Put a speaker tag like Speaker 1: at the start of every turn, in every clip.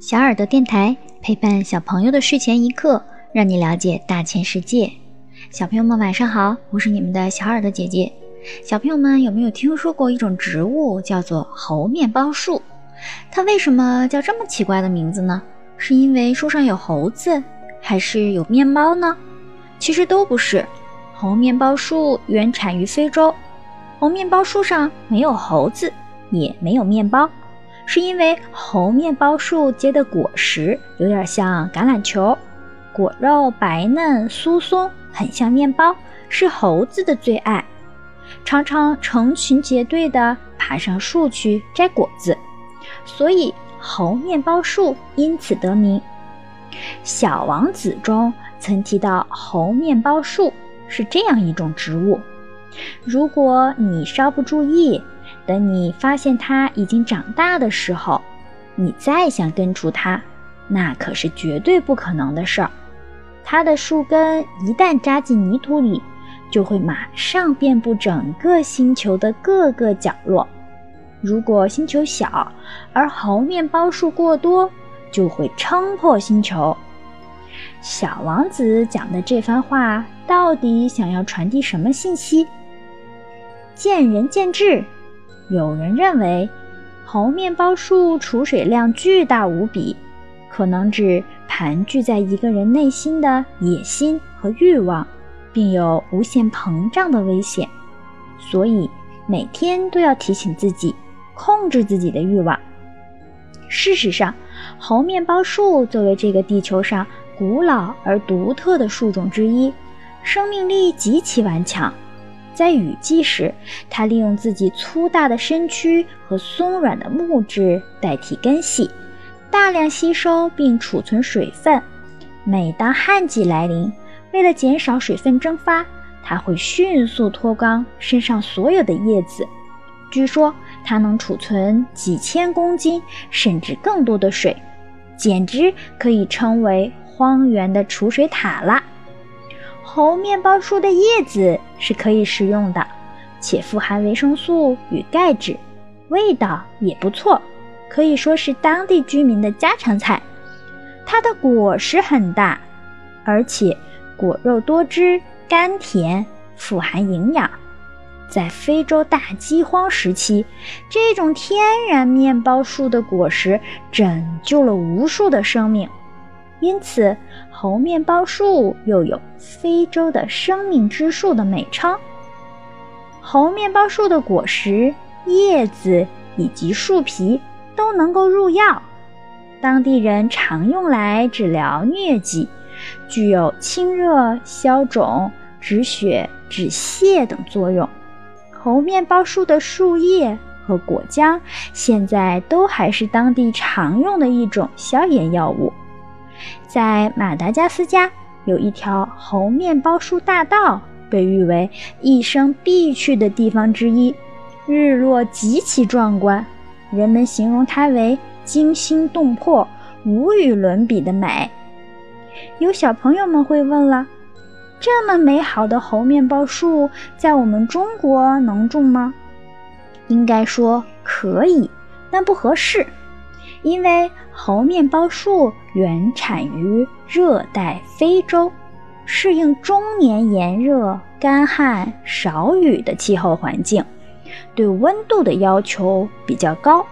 Speaker 1: 小耳朵电台陪伴小朋友的睡前一刻，让你了解大千世界。小朋友们晚上好，我是你们的小耳朵姐姐。小朋友们有没有听说过一种植物叫做猴面包树？它为什么叫这么奇怪的名字呢？是因为树上有猴子，还是有面包呢？其实都不是。猴面包树原产于非洲，猴面包树上没有猴子，也没有面包。是因为猴面包树结的果实有点像橄榄球，果肉白嫩酥松，很像面包，是猴子的最爱，常常成群结队地爬上树去摘果子，所以猴面包树因此得名。《小王子》中曾提到猴面包树是这样一种植物，如果你稍不注意。等你发现它已经长大的时候，你再想根除它，那可是绝对不可能的事儿。它的树根一旦扎进泥土里，就会马上遍布整个星球的各个角落。如果星球小，而猴面包树过多，就会撑破星球。小王子讲的这番话，到底想要传递什么信息？见仁见智。有人认为，猴面包树储水量巨大无比，可能指盘踞在一个人内心的野心和欲望，并有无限膨胀的危险，所以每天都要提醒自己控制自己的欲望。事实上，猴面包树作为这个地球上古老而独特的树种之一，生命力极其顽强。在雨季时，它利用自己粗大的身躯和松软的木质代替根系，大量吸收并储存水分。每当旱季来临，为了减少水分蒸发，它会迅速脱光身上所有的叶子。据说它能储存几千公斤甚至更多的水，简直可以称为荒原的储水塔啦。猴面包树的叶子是可以食用的，且富含维生素与钙质，味道也不错，可以说是当地居民的家常菜。它的果实很大，而且果肉多汁、甘甜，富含营养。在非洲大饥荒时期，这种天然面包树的果实拯救了无数的生命。因此，猴面包树又有“非洲的生命之树”的美称。猴面包树的果实、叶子以及树皮都能够入药，当地人常用来治疗疟疾，具有清热、消肿、止血、止泻等作用。猴面包树的树叶和果浆现在都还是当地常用的一种消炎药物。在马达加斯加有一条猴面包树大道，被誉为一生必去的地方之一。日落极其壮观，人们形容它为惊心动魄、无与伦比的美。有小朋友们会问了：这么美好的猴面包树，在我们中国能种吗？应该说可以，但不合适。因为猴面包树原产于热带非洲，适应终年炎热、干旱、少雨的气候环境，对温度的要求比较高。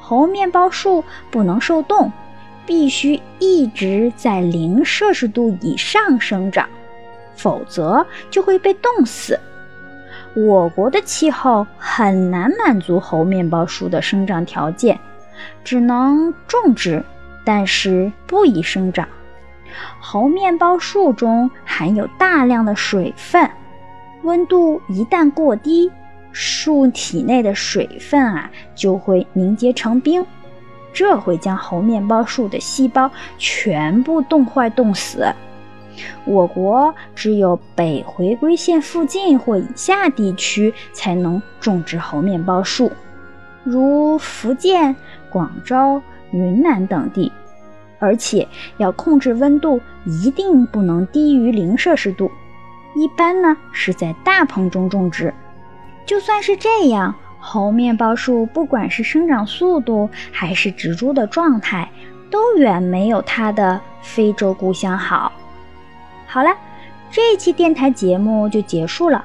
Speaker 1: 猴面包树不能受冻，必须一直在零摄氏度以上生长，否则就会被冻死。我国的气候很难满足猴面包树的生长条件。只能种植，但是不宜生长。猴面包树中含有大量的水分，温度一旦过低，树体内的水分啊就会凝结成冰，这会将猴面包树的细胞全部冻坏冻死。我国只有北回归线附近或以下地区才能种植猴面包树，如福建。广州、云南等地，而且要控制温度，一定不能低于零摄氏度。一般呢是在大棚中种植。就算是这样，猴面包树不管是生长速度还是植株的状态，都远没有它的非洲故乡好。好了，这一期电台节目就结束了。